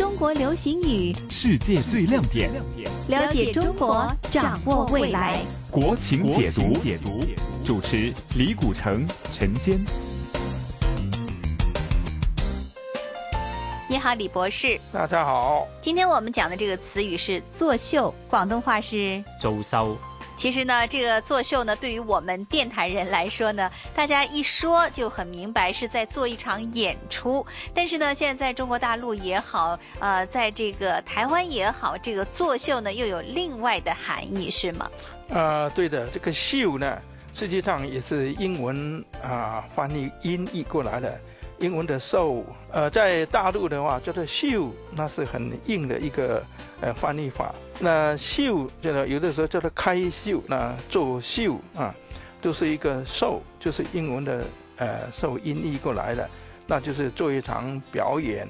中国流行语，世界最亮点，了解中国，掌握未来。国情解读，解读主持李古城、陈坚。你好，李博士。大家好。今天我们讲的这个词语是作秀，广东话是周秀。其实呢，这个作秀呢，对于我们电台人来说呢，大家一说就很明白是在做一场演出。但是呢，现在在中国大陆也好，呃，在这个台湾也好，这个作秀呢又有另外的含义，是吗？啊，对的，这个秀呢，实际上也是英文啊翻译音译过来的。英文的 show，呃，在大陆的话叫做秀，那是很硬的一个呃翻译法。那秀，就是有的时候叫做开秀，那做秀啊，都是一个 show，就是英文的呃受音译过来的，那就是做一场表演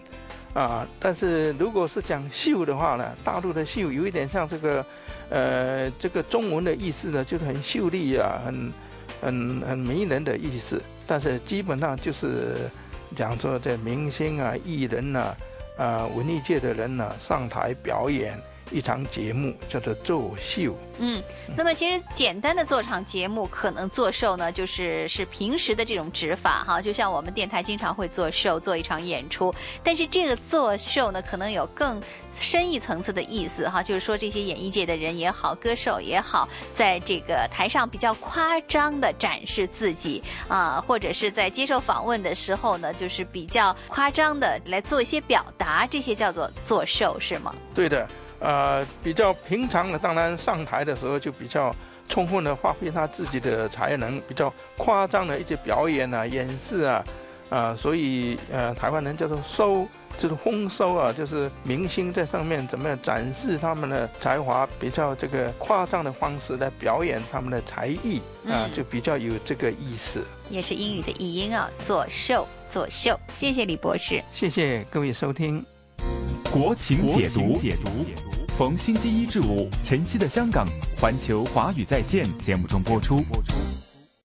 啊。但是如果是讲秀的话呢，大陆的秀有一点像这个呃这个中文的意思呢，就是很秀丽啊，很很很迷人的意思。但是基本上就是。讲说这明星啊、艺人呐、啊文艺界的人呢上台表演一场节目，叫做作秀。嗯，那么其实简单的做场节目，可能做秀呢，就是是平时的这种指法哈，就像我们电台经常会做秀，做一场演出。但是这个做秀呢，可能有更深一层次的意思哈，就是说这些演艺界的人也好，歌手也好，在这个台上比较夸张的展示自己啊，或者是在接受访问的时候呢，就是比较夸张的来做一些表达，这些叫做做秀是吗？对的。呃，比较平常的，当然上台的时候就比较充分的发挥他自己的才能，比较夸张的一些表演啊、演示啊，啊，所以呃，台湾人叫做收，就是丰收啊，就是明星在上面怎么样展示他们的才华，比较这个夸张的方式来表演他们的才艺啊，就比较有这个意思。也是英语的译音啊，做秀，做秀。谢谢李博士，谢谢各位收听。国情解读，解读，逢星期一至五，晨曦的香港，环球华语在线节目中播出。播出